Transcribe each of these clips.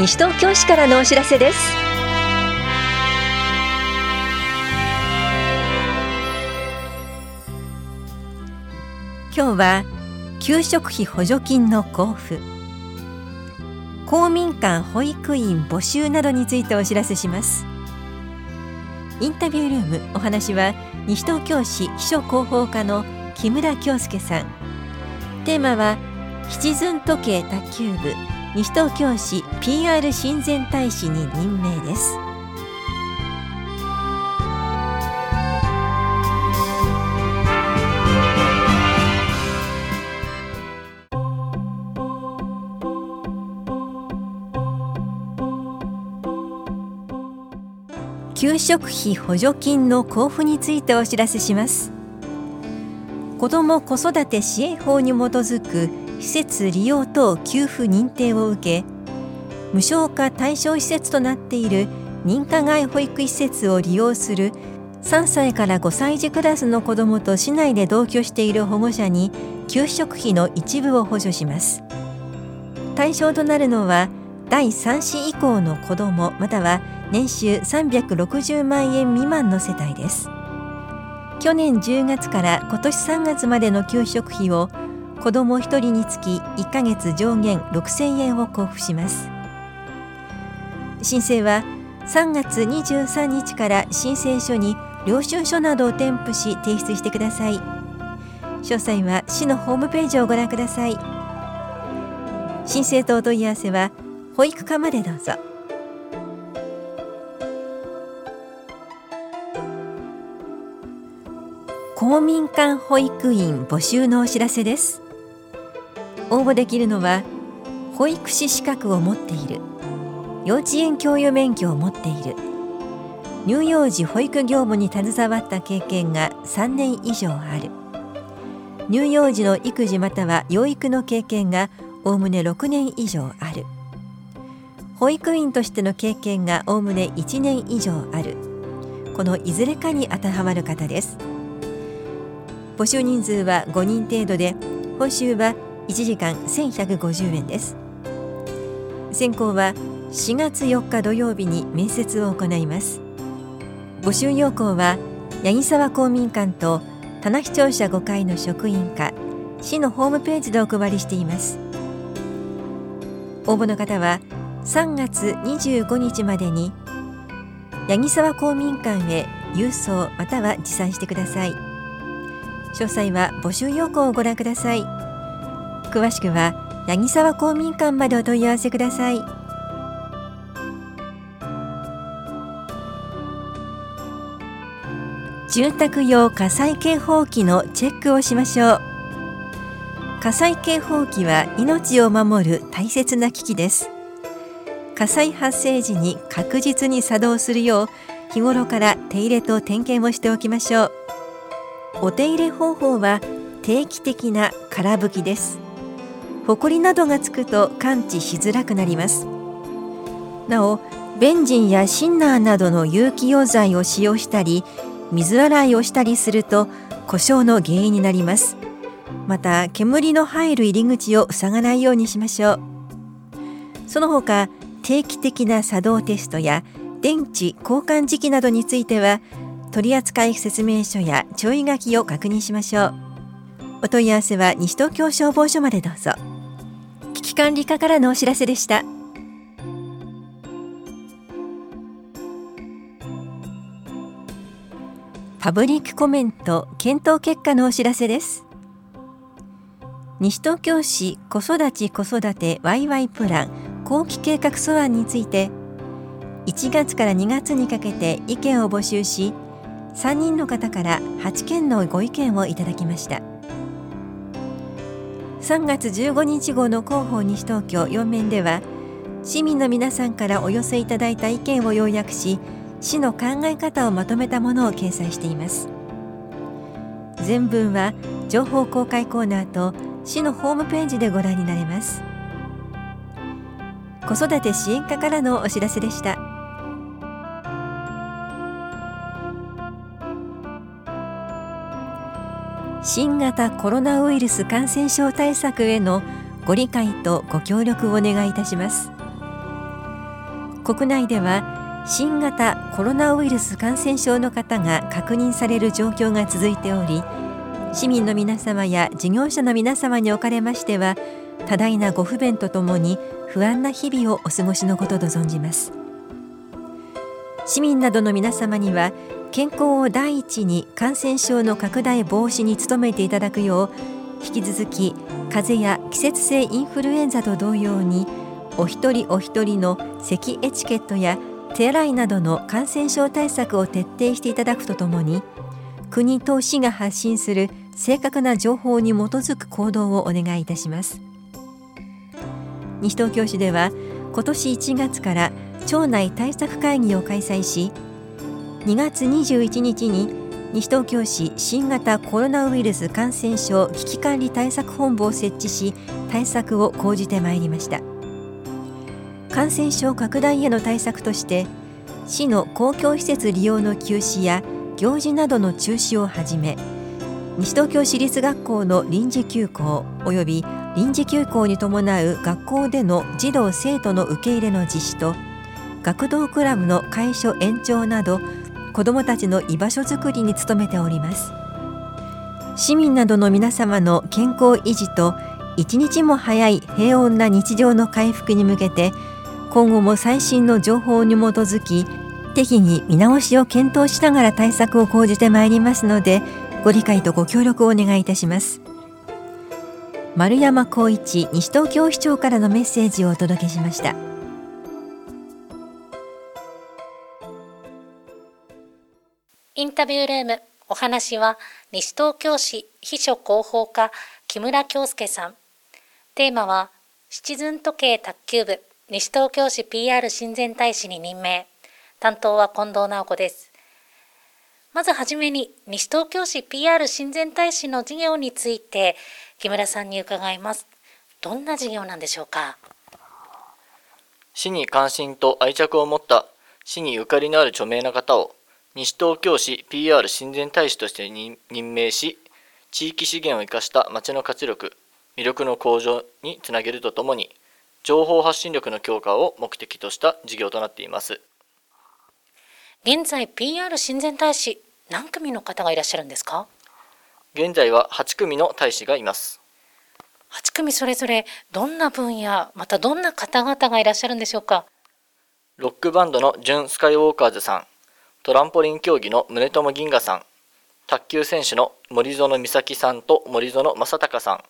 西東京市からのお知らせです。今日は給食費補助金の交付。公民館保育員募集などについてお知らせします。インタビュールームお話は西東京市秘書広報課の木村京介さん。テーマはシチズン時計卓球部。西東京市 PR 親善大使に任命です。給食費補助金の交付についてお知らせします。子ども子育て支援法に基づく施設利用等給付認定を受け無償化対象施設となっている認可外保育施設を利用する3歳から5歳児クラスの子どもと市内で同居している保護者に給食費の一部を補助します。対象となるのは第3子以降の子どもまたは年収360万円未満の世帯です。去年10月から今年3月までの給食費を子ども1人につき1ヶ月上限6000円を交付します。申請は3月23日から申請書に領収書などを添付し提出してください。詳細は市のホームページをご覧ください。申請とお問い合わせは保育課までどうぞ。公民館保育員募集のお知らせです。応募できるのは保育士資格を持っている幼稚園教諭免許を持っている乳幼児保育業務に携わった経験が3年以上ある乳幼児の育児または養育の経験がおおむね6年以上ある保育員としての経験がおおむね1年以上あるこのいずれかに当てはまる方です。募集人数は5人程度で報酬は1時間1150円です。選考は4月4日土曜日に面接を行います。募集要項は八木沢公民館と棚視聴者5階の職員課市のホームページでお配りしています。応募の方は3月25日までに八木沢公民館へ郵送または持参してください。詳細は募集要項をご覧ください。詳しくは八木沢公民館までお問い合わせください。住宅用火災警報器のチェックをしましょう。火災警報器は命を守る大切な機器です。火災発生時に確実に作動するよう日頃から手入れと点検をしておきましょう。お手入れ方法は定期的な空拭きです。ホコリなどがつくと感知しづらくなります。なおベンジンやシンナーなどの有機溶剤を使用したり水洗いをしたりすると故障の原因になります。また煙の入る入り口を塞がないようにしましょう。その他定期的な作動テストや電池交換時期などについては取扱説明書や注意書きを確認しましょう。お問い合わせは西東京消防署までどうぞ。管理課からのお知らせでした。パブリックコメント検討結果のお知らせです。西東京市子育ち子育てワイワイプラン後期計画素案について1月から2月にかけて意見を募集し3人の方から8件のご意見をいただきました。3月15日号の広報西東京4面では市民の皆さんからお寄せいただいた意見を要約し市の考え方をまとめたものを掲載しています。全文は情報公開コーナーと市のホームページでご覧になれます。子育て支援課からのお知らせでした。新型コロナウイルス感染症対策へのご理解とご協力をお願いいたします。国内では新型コロナウイルス感染症の方が確認される状況が続いており市民の皆様や事業者の皆様におかれましては多大なご不便とともに不安な日々をお過ごしのことと存じます。市民などの皆様には健康を第一に感染症の拡大防止に努めていただくよう引き続き風邪や季節性インフルエンザと同様にお一人お一人の咳エチケットや手洗いなどの感染症対策を徹底していただくとともに国と市が発信する正確な情報に基づく行動をお願いいたします。西東京市では今年1月から町内対策会議を開催し2月21日に西東京市新型コロナウイルス感染症危機管理対策本部を設置し対策を講じてまいりました。感染症拡大への対策として市の公共施設利用の休止や行事などの中止をはじめ西東京市立学校の臨時休校及び臨時休校に伴う学校での児童生徒の受け入れの実施と学童クラブの解消延長など子どもたちの居場所づくりに努めております。市民などの皆様の健康維持と一日も早い平穏な日常の回復に向けて今後も最新の情報に基づき適宜見直しを検討しながら対策を講じてまいりますのでご理解とご協力をお願いいたします。丸山光一西東京市長からのメッセージをお届けしました。インタビュールームお話は西東京市秘書広報課木村京介さん。テーマはシチズン時計卓球部西東京市 PR 親善大使に任命。担当は近藤直子です。まずはじめに西東京市 PR 親善大使の事業について木村さんに伺います。どんな事業なんでしょうか？市に関心と愛着を持った市にゆかりのある著名な方を西東京市 PR 親善大使として任命し地域資源を生かした町の活力魅力の向上につなげるとともに情報発信力の強化を目的とした事業となっています。現在 PR 親善大使何組の方がいらっしゃるんですか？現在は8組の大使がいます。8組それぞれどんな分野またどんな方々がいらっしゃるんでしょうか？ロックバンドのジュン・スカイウォーカーズさんトランポリン競技の宗友銀河さん、卓球選手の森園美咲さんと森園正孝さん、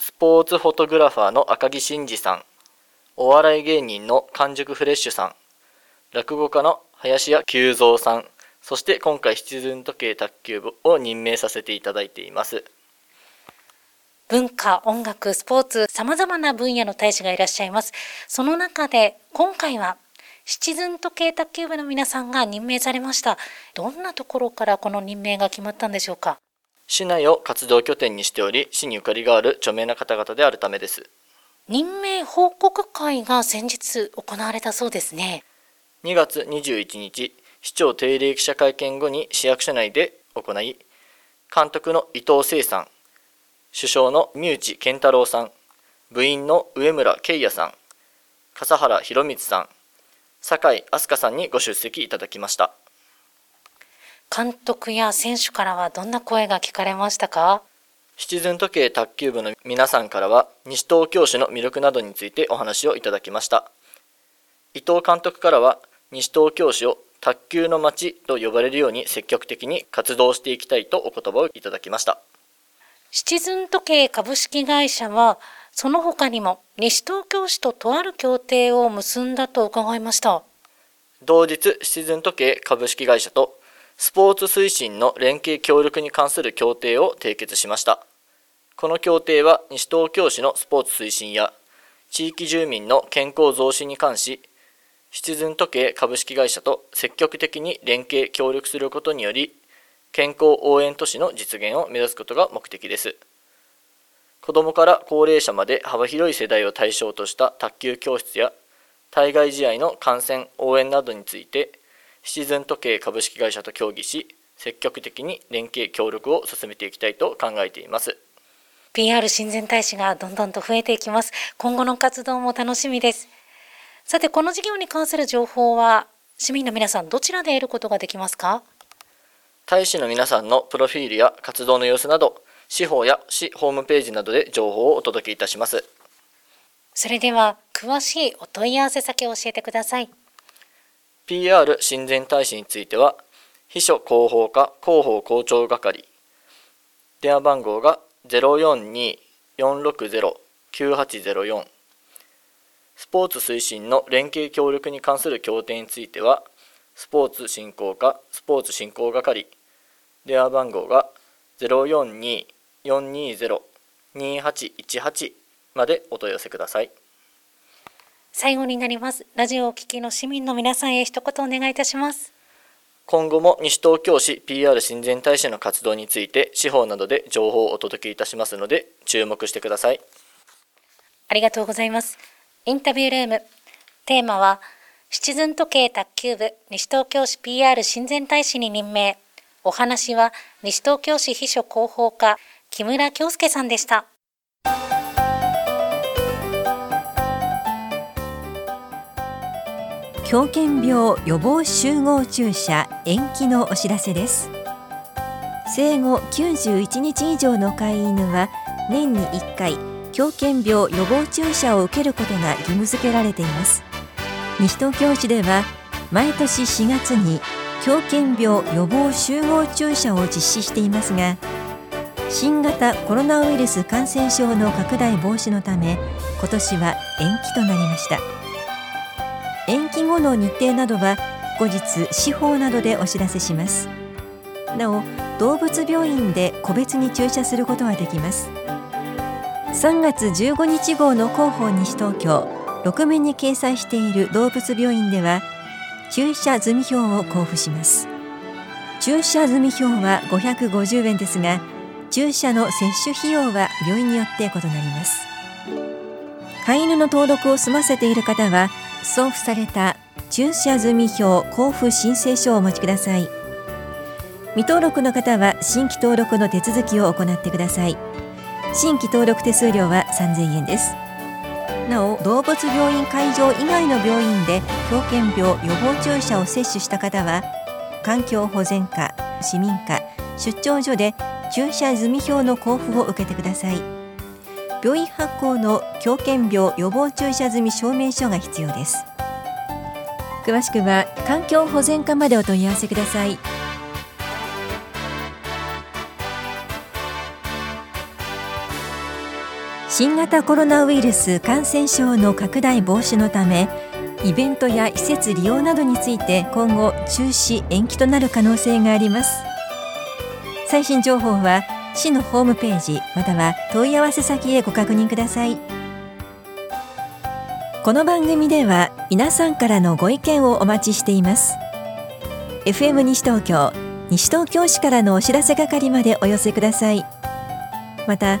スポーツフォトグラファーの赤木真二さん、お笑い芸人の完熟フレッシュさん、落語家の林家久三さん、そして今回シチズン時計卓球部を任命させていただいています。文化、音楽、スポーツ、様々な分野の大使がいらっしゃいます。その中で今回はシチズン時計卓球部の皆さんが任命されました。どんなところからこの任命が決まったんでしょうか？市内を活動拠点にしており、市にゆかりがある著名な方々であるためです。任命報告会が先日行われたそうですね。2月21日、市長定例記者会見後に市役所内で行い、監督の伊藤聖さん、首相の三内健太郎さん、部員の上村圭也さん、笠原博光さん、酒井飛鳥さんにご出席いただきました。監督や選手からはどんな声が聞かれましたか？シチズン時計卓球部の皆さんからは西東京市の魅力などについてお話をいただきました。伊藤監督からは西東京市を卓球の街と呼ばれるように積極的に活動していきたいとお言葉をいただきました。シチズン時計株式会社はその他にも西東京市ととある協定を結んだと伺いました。同日シチズン時計株式会社とスポーツ推進の連携協力に関する協定を締結しました。この協定は西東京市のスポーツ推進や地域住民の健康増進に関しシチズン時計株式会社と積極的に連携協力することにより健康応援都市の実現を目指すことが目的です。子どもから高齢者まで幅広い世代を対象とした卓球教室や対外試合の観戦応援などについてシチズン時計株式会社と協議し積極的に連携協力を進めていきたいと考えています。PR 親善大使がどんどんと増えていきます。今後の活動も楽しみです。さて、この事業に関する情報は、市民の皆さんどちらで得ることができますか？大使の皆さんのプロフィールや活動の様子など、司法や市ホームページなどで情報をお届けいたします。それでは、詳しいお問い合わせ先を教えてください。PR 親善大使については、秘書広報課広報校長係、電話番号が042-460-9804スポーツ推進の連携協力に関する協定については、スポーツ振興課スポーツ振興係、電話番号が042-420-2818までお問い合わせください。最後になります。ラジオをお聞きの市民の皆さんへ一言お願いいたします。今後も西東京市 PR 親善大使の活動について司法などで情報をお届けいたしますので注目してください。ありがとうございます。インタビュールーム。テーマは、シチズン時計卓球部西東京市 PR 親善大使に任命。お話は西東京市秘書広報課木村京介さんでした。狂犬病予防集合注射延期のお知らせです生後91日以上の飼い犬は年に1回狂犬病予防注射を受けることが義務付けられています。西東京市では毎年4月に狂犬病予防集合注射を実施していますが新型コロナウイルス感染症の拡大防止のため今年は延期となりました。延期後の日程などは後日司法などでお知らせします。なお動物病院で個別に注射することはできます。3月15日号の広報西東京6面に掲載している動物病院では注射済み票を交付します。注射済み票は550円ですが注射の接種費用は病院によって異なります。飼い犬の登録を済ませている方は送付された駐車済み票交付申請書をお持ちください。未登録の方は新規登録の手続きを行ってください。新規登録手数料は3000円です。なお動物病院会場以外の病院で狂犬病予防注射を接種した方は環境保全課市民課出張所で注射済票の交付を受けてください。病院発行の狂犬病予防注射済証明書が必要です。詳しくは環境保全課までお問い合わせください。新型コロナウイルス感染症の拡大防止のためイベントや施設利用などについて今後中止延期となる可能性があります。最新情報は市のホームページまたは問い合わせ先へご確認ください。この番組では皆さんからのご意見をお待ちしています。FM 西東京西東京市からのお知らせ係までお寄せください。また